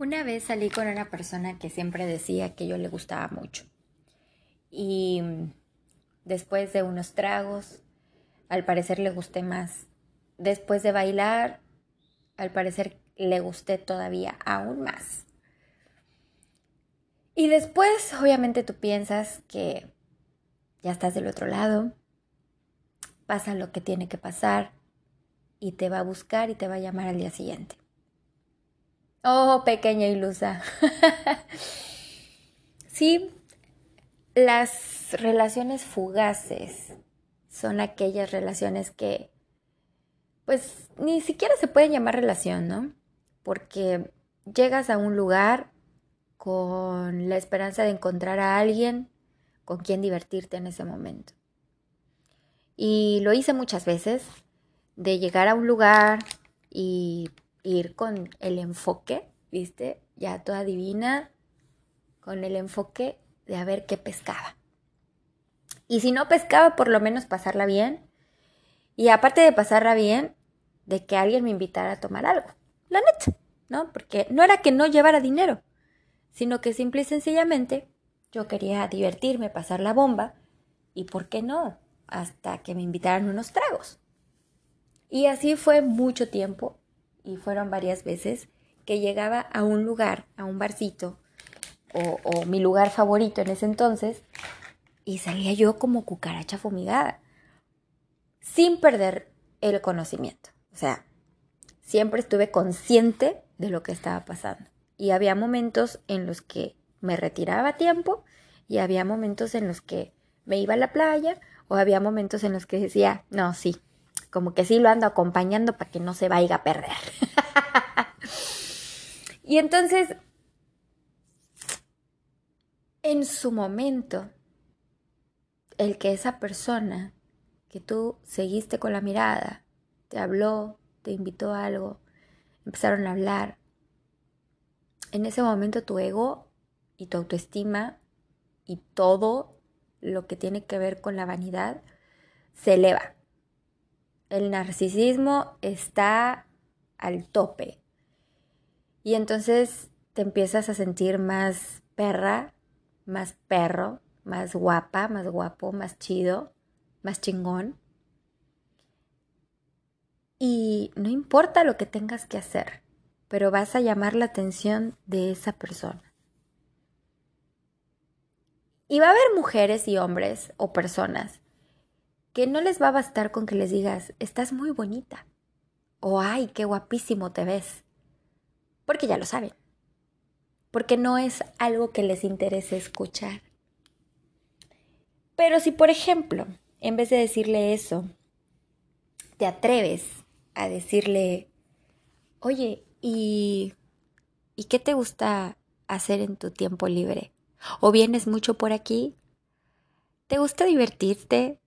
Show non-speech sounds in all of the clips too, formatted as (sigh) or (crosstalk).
Una vez salí con una persona que siempre decía que yo le gustaba mucho. Y después de unos tragos, al parecer le gusté más. Después de bailar, al parecer le gusté todavía aún más. Y después, obviamente, tú piensas que ya estás del otro lado, pasa lo que tiene que pasar y te va a buscar y te va a llamar al día siguiente. Oh, pequeña ilusa. (laughs) sí, las relaciones fugaces son aquellas relaciones que, pues, ni siquiera se pueden llamar relación, ¿no? Porque llegas a un lugar con la esperanza de encontrar a alguien con quien divertirte en ese momento. Y lo hice muchas veces, de llegar a un lugar y ir con el enfoque, ¿viste? Ya toda divina, con el enfoque de a ver qué pescaba. Y si no pescaba, por lo menos pasarla bien. Y aparte de pasarla bien, de que alguien me invitara a tomar algo. La neta, ¿no? Porque no era que no llevara dinero, sino que simple y sencillamente yo quería divertirme, pasar la bomba. Y por qué no, hasta que me invitaran unos tragos. Y así fue mucho tiempo y fueron varias veces que llegaba a un lugar, a un barcito, o, mi lugar favorito en ese entonces, y salía yo como cucaracha fumigada, sin perder el conocimiento. O sea, siempre estuve consciente de lo que estaba pasando. Y había momentos en los que me retiraba a tiempo y había momentos en los que me iba a la playa o había momentos en los que decía, no, sí, como que sí lo ando acompañando para que no se vaya a perder. (laughs) y entonces, en su momento, el que esa persona que tú seguiste con la mirada, te habló, te invitó a algo, empezaron a hablar, en ese momento tu ego y tu autoestima y todo lo que tiene que ver con la vanidad se eleva el narcisismo está al tope. Y entonces te empiezas a sentir más perra, más perro, más guapa, más guapo, más chido, más chingón. Y no importa lo que tengas que hacer, pero vas a llamar la atención de esa persona. Y va a haber mujeres y hombres o personas que no les va a bastar con que les digas, estás muy bonita, o ay, qué guapísimo te ves, porque ya lo saben, porque no es algo que les interese escuchar. Pero si, por ejemplo, en vez de decirle eso, te atreves a decirle, oye, ¿y, ¿y qué te gusta hacer en tu tiempo libre? ¿O vienes mucho por aquí? ¿Te gusta divertirte?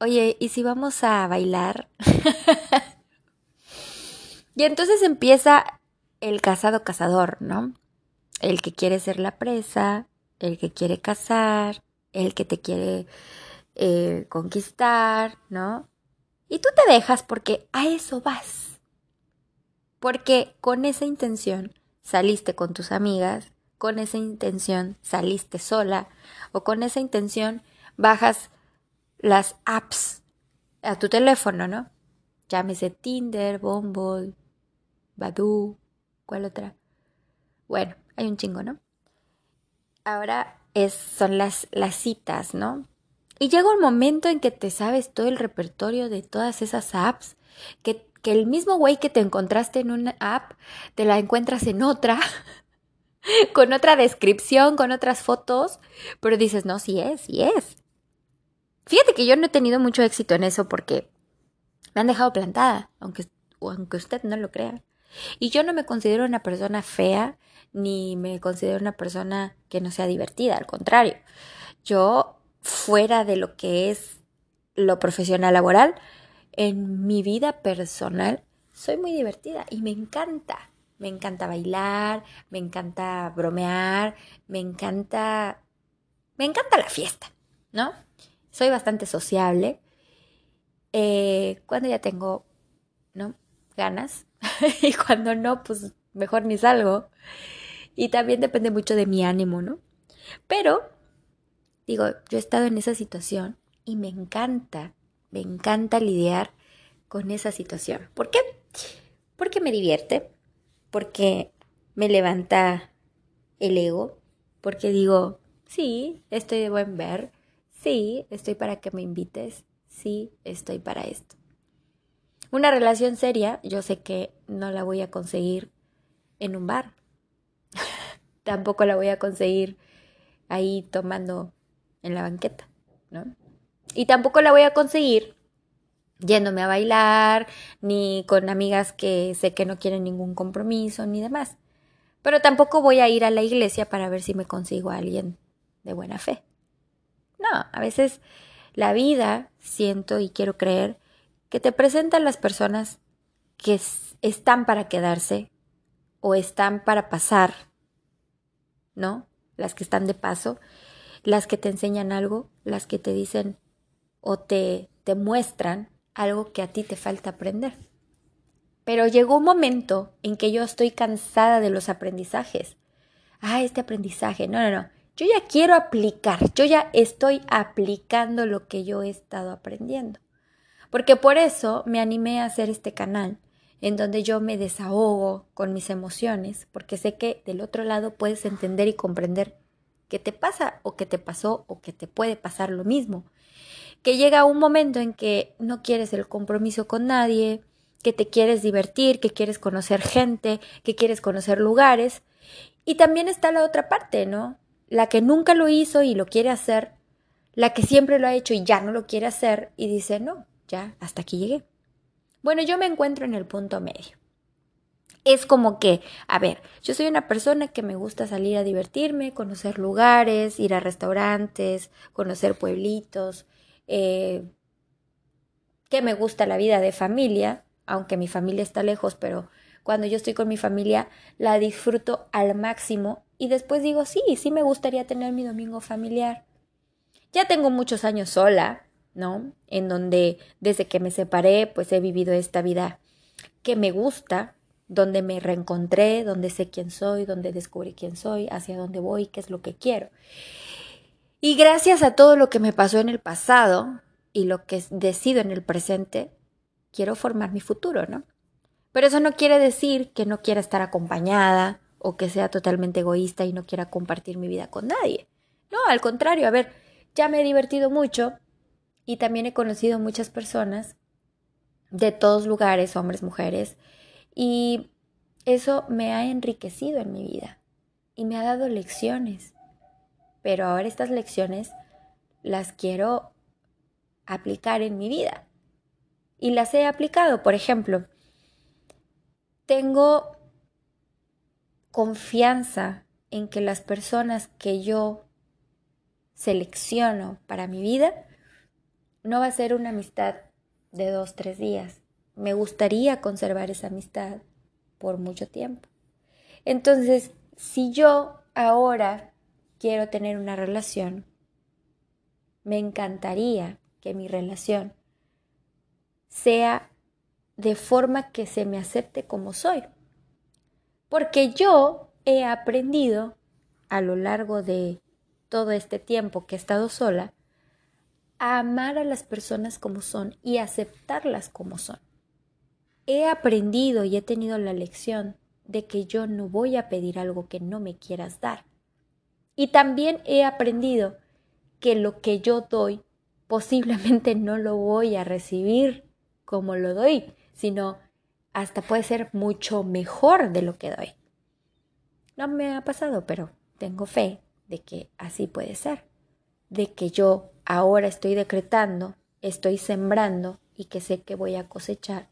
Oye, ¿y si vamos a bailar? (laughs) y entonces empieza el casado cazador, ¿no? El que quiere ser la presa, el que quiere casar, el que te quiere eh, conquistar, ¿no? Y tú te dejas porque a eso vas. Porque con esa intención saliste con tus amigas, con esa intención saliste sola o con esa intención bajas las apps a tu teléfono, ¿no? Llámese Tinder, Bumble, Badoo, ¿cuál otra? Bueno, hay un chingo, ¿no? Ahora es, son las, las citas, ¿no? Y llega un momento en que te sabes todo el repertorio de todas esas apps, que, que el mismo güey que te encontraste en una app, te la encuentras en otra, (laughs) con otra descripción, con otras fotos, pero dices, no, sí es, sí es. Fíjate que yo no he tenido mucho éxito en eso porque me han dejado plantada, aunque, aunque usted no lo crea. Y yo no me considero una persona fea, ni me considero una persona que no sea divertida, al contrario. Yo, fuera de lo que es lo profesional laboral, en mi vida personal soy muy divertida y me encanta. Me encanta bailar, me encanta bromear, me encanta... Me encanta la fiesta, ¿no? Soy bastante sociable. Eh, cuando ya tengo, ¿no? Ganas. (laughs) y cuando no, pues mejor ni salgo. y también depende mucho de mi ánimo, ¿no? Pero, digo, yo he estado en esa situación y me encanta, me encanta lidiar con esa situación. ¿Por qué? Porque me divierte, porque me levanta el ego, porque digo, sí, estoy de buen ver, sí, estoy para que me invites, sí, estoy para esto. Una relación seria, yo sé que no la voy a conseguir en un bar. (laughs) Tampoco la voy a conseguir ahí tomando en la banqueta, ¿no? Y tampoco la voy a conseguir yéndome a bailar, ni con amigas que sé que no quieren ningún compromiso, ni demás. Pero tampoco voy a ir a la iglesia para ver si me consigo a alguien de buena fe. No, a veces la vida, siento y quiero creer, que te presentan las personas que están para quedarse o están para pasar, ¿no? Las que están de paso, las que te enseñan algo, las que te dicen o te, te muestran algo que a ti te falta aprender. Pero llegó un momento en que yo estoy cansada de los aprendizajes. Ah, este aprendizaje. No, no, no. Yo ya quiero aplicar. Yo ya estoy aplicando lo que yo he estado aprendiendo. Porque por eso me animé a hacer este canal, en donde yo me desahogo con mis emociones, porque sé que del otro lado puedes entender y comprender qué te pasa o qué te pasó o que te puede pasar lo mismo que llega un momento en que no quieres el compromiso con nadie, que te quieres divertir, que quieres conocer gente, que quieres conocer lugares. Y también está la otra parte, ¿no? La que nunca lo hizo y lo quiere hacer, la que siempre lo ha hecho y ya no lo quiere hacer y dice, no, ya, hasta aquí llegué. Bueno, yo me encuentro en el punto medio. Es como que, a ver, yo soy una persona que me gusta salir a divertirme, conocer lugares, ir a restaurantes, conocer pueblitos, eh, que me gusta la vida de familia, aunque mi familia está lejos, pero cuando yo estoy con mi familia la disfruto al máximo y después digo, sí, sí me gustaría tener mi domingo familiar. Ya tengo muchos años sola, ¿no? En donde desde que me separé, pues he vivido esta vida que me gusta, donde me reencontré, donde sé quién soy, donde descubrí quién soy, hacia dónde voy, qué es lo que quiero. Y gracias a todo lo que me pasó en el pasado y lo que decido en el presente, quiero formar mi futuro, ¿no? Pero eso no quiere decir que no quiera estar acompañada o que sea totalmente egoísta y no quiera compartir mi vida con nadie. No, al contrario, a ver, ya me he divertido mucho y también he conocido muchas personas de todos lugares, hombres, mujeres, y eso me ha enriquecido en mi vida y me ha dado lecciones pero ahora estas lecciones las quiero aplicar en mi vida. Y las he aplicado, por ejemplo, tengo confianza en que las personas que yo selecciono para mi vida no va a ser una amistad de dos, tres días. Me gustaría conservar esa amistad por mucho tiempo. Entonces, si yo ahora quiero tener una relación, me encantaría que mi relación sea de forma que se me acepte como soy. Porque yo he aprendido a lo largo de todo este tiempo que he estado sola a amar a las personas como son y aceptarlas como son. He aprendido y he tenido la lección de que yo no voy a pedir algo que no me quieras dar. Y también he aprendido que lo que yo doy posiblemente no lo voy a recibir como lo doy, sino hasta puede ser mucho mejor de lo que doy. No me ha pasado, pero tengo fe de que así puede ser, de que yo ahora estoy decretando, estoy sembrando y que sé que voy a cosechar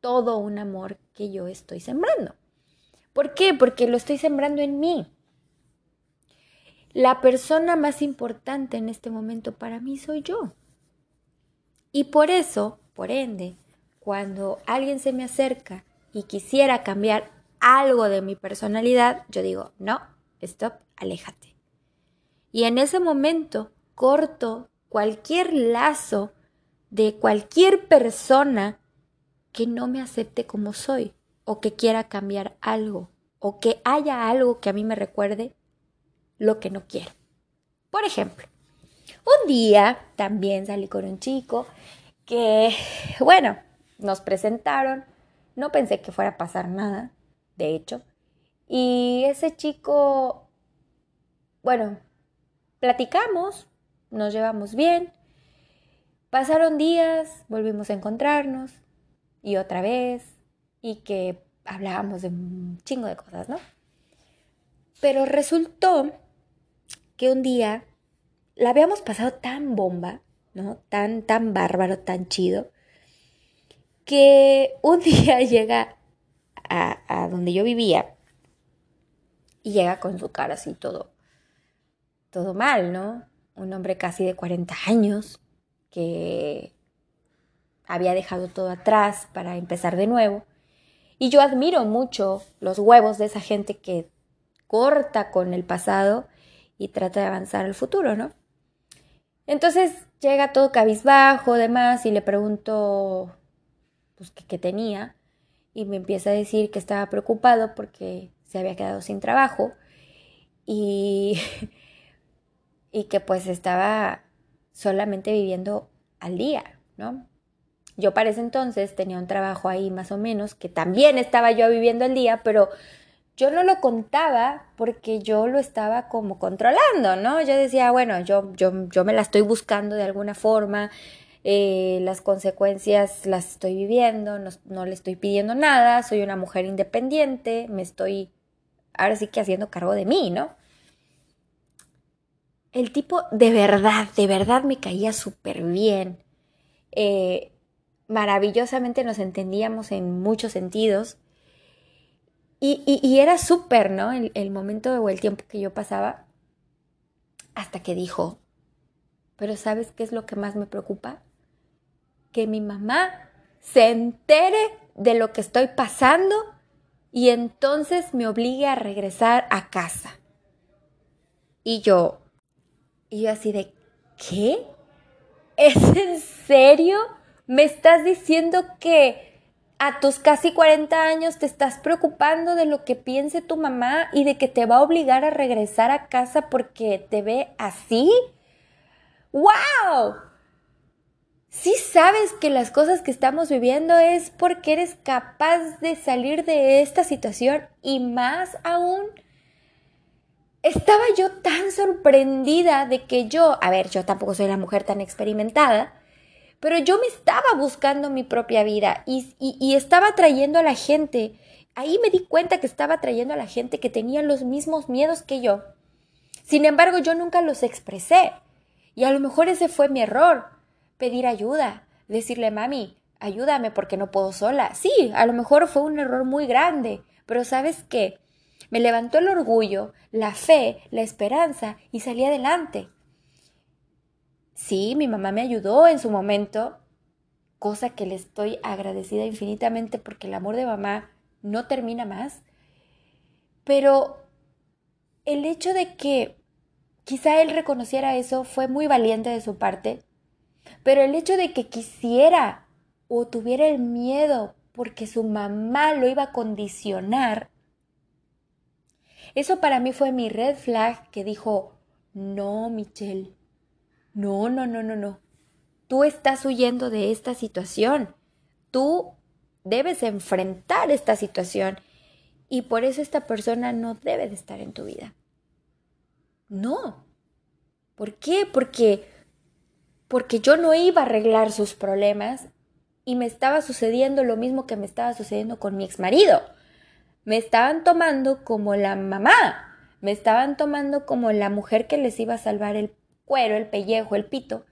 todo un amor que yo estoy sembrando. ¿Por qué? Porque lo estoy sembrando en mí. La persona más importante en este momento para mí soy yo. Y por eso, por ende, cuando alguien se me acerca y quisiera cambiar algo de mi personalidad, yo digo, no, stop, aléjate. Y en ese momento corto cualquier lazo de cualquier persona que no me acepte como soy o que quiera cambiar algo o que haya algo que a mí me recuerde lo que no quiero. Por ejemplo, un día también salí con un chico que, bueno, nos presentaron, no pensé que fuera a pasar nada, de hecho, y ese chico, bueno, platicamos, nos llevamos bien, pasaron días, volvimos a encontrarnos y otra vez, y que hablábamos de un chingo de cosas, ¿no? Pero resultó que un día la habíamos pasado tan bomba, ¿no? Tan, tan bárbaro, tan chido, que un (laughs) día llega a, donde yo vivía y llega con su cara así todo, todo mal, ¿no? Un hombre casi de 40 años que había dejado todo atrás para empezar de nuevo. Y yo admiro mucho los huevos de esa gente que corta con el pasado y trata de avanzar al futuro, ¿no? Entonces llega todo cabizbajo, demás, y le pregunto, pues, qué, tenía, y me empieza a decir que estaba preocupado porque se había quedado sin trabajo y, (laughs) y que pues estaba solamente viviendo al día, ¿no? Yo para ese entonces tenía un trabajo ahí más o menos, que también estaba yo viviendo al día, pero yo no lo contaba porque yo lo estaba como controlando, ¿no? Yo decía, bueno, yo, yo, yo me la estoy buscando de alguna forma, eh, las consecuencias las estoy viviendo, no, no, le estoy pidiendo nada, soy una mujer independiente, me estoy ahora sí que haciendo cargo de mí, ¿no? El tipo de verdad, de verdad me caía súper bien. Eh, maravillosamente nos entendíamos en muchos sentidos y, era súper, ¿no? El, el momento o el tiempo que yo pasaba hasta que dijo, pero ¿sabes qué es lo que más me preocupa? Que mi mamá se entere de lo que estoy pasando y entonces me obligue a regresar a casa. Y yo, y yo así de, ¿qué? ¿Es en serio? ¿Me estás diciendo que a tus casi 40 años te estás preocupando de lo que piense tu mamá y de que te va a obligar a regresar a casa porque te ve así? ¡Wow! Si sabes que las cosas que estamos viviendo es porque eres capaz de salir de esta situación y más aún estaba yo tan sorprendida de que yo, a ver, yo tampoco soy la mujer tan experimentada, pero yo me estaba buscando mi propia vida y, estaba trayendo a la gente. Ahí me di cuenta que estaba trayendo a la gente que tenía los mismos miedos que yo. Sin embargo, yo nunca los expresé. Y a lo mejor ese fue mi error. Pedir ayuda. Decirle, mami, ayúdame porque no puedo sola. Sí, a lo mejor fue un error muy grande. Pero sabes qué? Me levantó el orgullo, la fe, la esperanza y salí adelante. Sí, mi mamá me ayudó en su momento, cosa que le estoy agradecida infinitamente porque el amor de mamá no termina más. Pero el hecho de que quizá él reconociera eso fue muy valiente de su parte, pero el hecho de que quisiera o tuviera el miedo porque su mamá lo iba a condicionar, eso para mí fue mi red flag que dijo, no, Michelle, no, no, no, no, no. Tú estás huyendo de esta situación. Tú debes enfrentar esta situación y por eso esta persona no debe de estar en tu vida. No. ¿Por qué? Porque porque yo no iba a arreglar sus problemas y me estaba sucediendo lo mismo que me estaba sucediendo con mi exmarido. Me estaban tomando como la mamá, me estaban tomando como la mujer que les iba a salvar el cuero, el pellejo, el pito,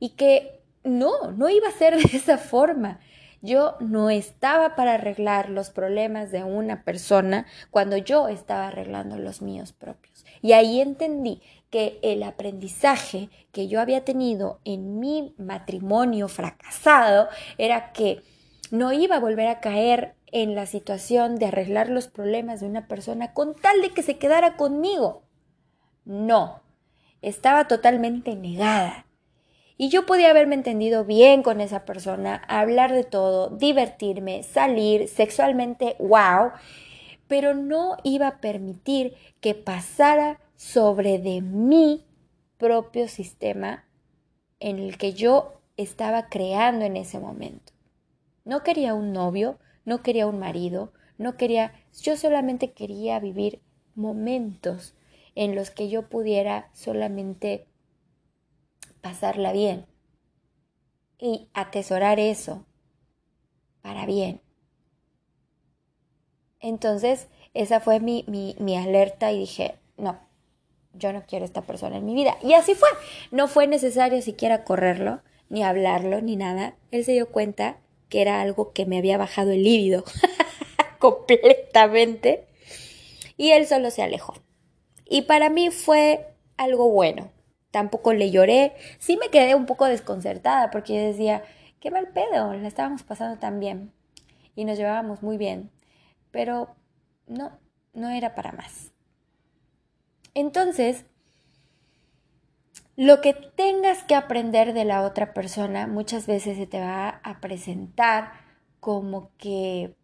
y que no, no iba a ser (laughs) de esa forma. Yo no estaba para arreglar los problemas de una persona cuando yo estaba arreglando los míos propios. Y ahí entendí que el aprendizaje que yo había tenido en mi matrimonio fracasado era que no iba a volver a caer en la situación de arreglar los problemas de una persona con tal de que se quedara conmigo. No, estaba totalmente negada. Y yo podía haberme entendido bien con esa persona, hablar de todo, divertirme, salir sexualmente, wow. pero no iba a permitir que pasara sobre de mi propio sistema en el que yo estaba creando en ese momento. No quería un novio, no quería un marido, no quería, yo solamente quería vivir momentos en los que yo pudiera solamente pasarla bien y atesorar eso para bien. Entonces, esa fue mi, mi, alerta y dije, no, yo no quiero esta persona en mi vida. Y así fue. No fue necesario siquiera correrlo, ni hablarlo, ni nada. Él se dio cuenta que era algo que me había bajado el líbido (laughs) completamente. Y él solo se alejó. Y para mí fue algo bueno. Tampoco le lloré. Sí me quedé un poco desconcertada porque yo decía, qué mal pedo, la estábamos pasando tan bien. Y nos llevábamos muy bien. Pero no, no era para más. Entonces, lo que tengas que aprender de la otra persona muchas veces se te va a presentar como que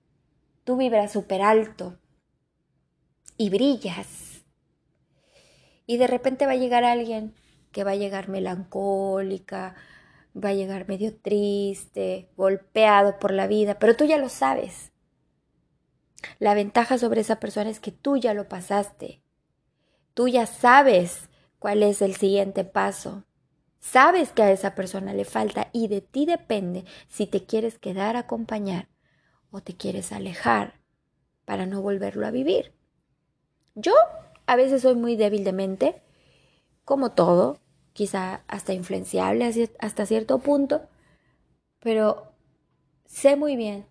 tú vibras súper alto y brillas. Y de repente va a llegar alguien que va a llegar melancólica, va a llegar medio triste, golpeado por la vida, pero tú ya lo sabes. La ventaja sobre esa persona es que tú ya lo pasaste. Tú ya sabes cuál es el siguiente paso. Sabes que a esa persona le falta y de ti depende si te quieres quedar a acompañar o te quieres alejar para no volverlo a vivir. Yo a veces soy muy débil de mente, como todo, quizá hasta influenciable hasta cierto punto, pero sé muy bien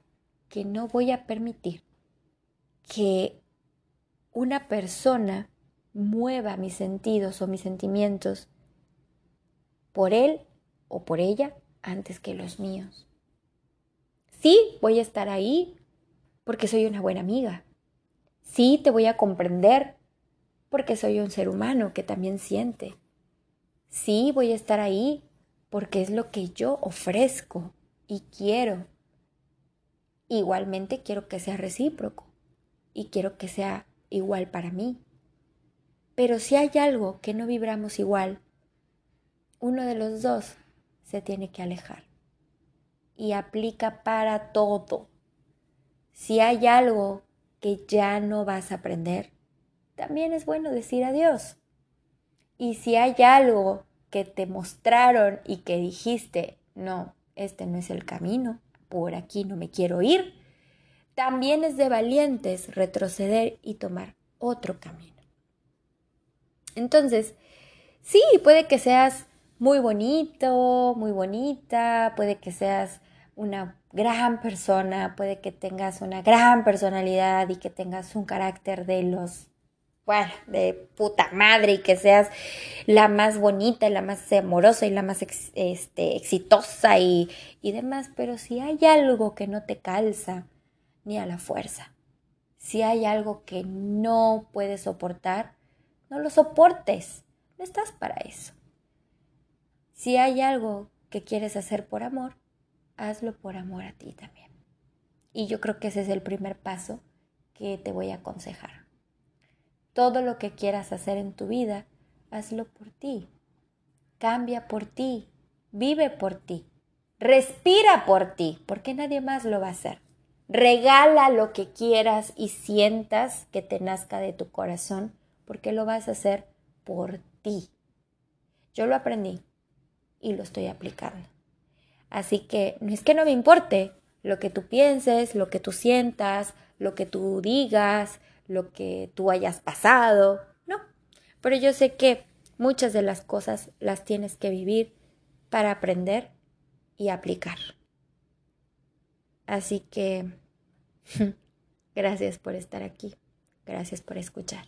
que no voy a permitir que una persona mueva mis sentidos o mis sentimientos por él o por ella antes que los míos. Sí, voy a estar ahí porque soy una buena amiga. Sí, te voy a comprender porque soy un ser humano que también siente. Sí, voy a estar ahí porque es lo que yo ofrezco y quiero. Igualmente quiero que sea recíproco y quiero que sea igual para mí. Pero si hay algo que no vibramos igual, uno de los dos se tiene que alejar. Y aplica para todo. Si hay algo que ya no vas a aprender, también es bueno decir adiós. Y si hay algo que te mostraron y que dijiste, no, este no es el camino, por aquí no me quiero ir, también es de valientes retroceder y tomar otro camino. Entonces, sí, puede que seas muy bonito, muy bonita, puede que seas una gran persona, puede que tengas una gran personalidad y que tengas un carácter de los, bueno, de puta madre y que seas la más bonita la más amorosa y la más este, exitosa y, y demás, pero si hay algo que no te calza, ni a la fuerza, si hay algo que no puedes soportar, no lo soportes. No estás para eso. Si hay algo que quieres hacer por amor, hazlo por amor a ti también. Y yo creo que ese es el primer paso que te voy a aconsejar. Todo lo que quieras hacer en tu vida, hazlo por ti. Cambia por ti. Vive por ti. Respira por ti, porque nadie más lo va a hacer. Regala lo que quieras y sientas que te nazca de tu corazón porque lo vas a hacer por ti. Yo lo aprendí y lo estoy aplicando. Así que no es que no me importe lo que tú pienses, lo que tú sientas, lo que tú digas, lo que tú hayas pasado, no. Pero yo sé que muchas de las cosas las tienes que vivir para aprender y aplicar. Así que (laughs) gracias por estar aquí, gracias por escuchar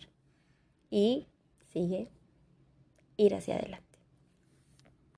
y sigue ir hacia adelante.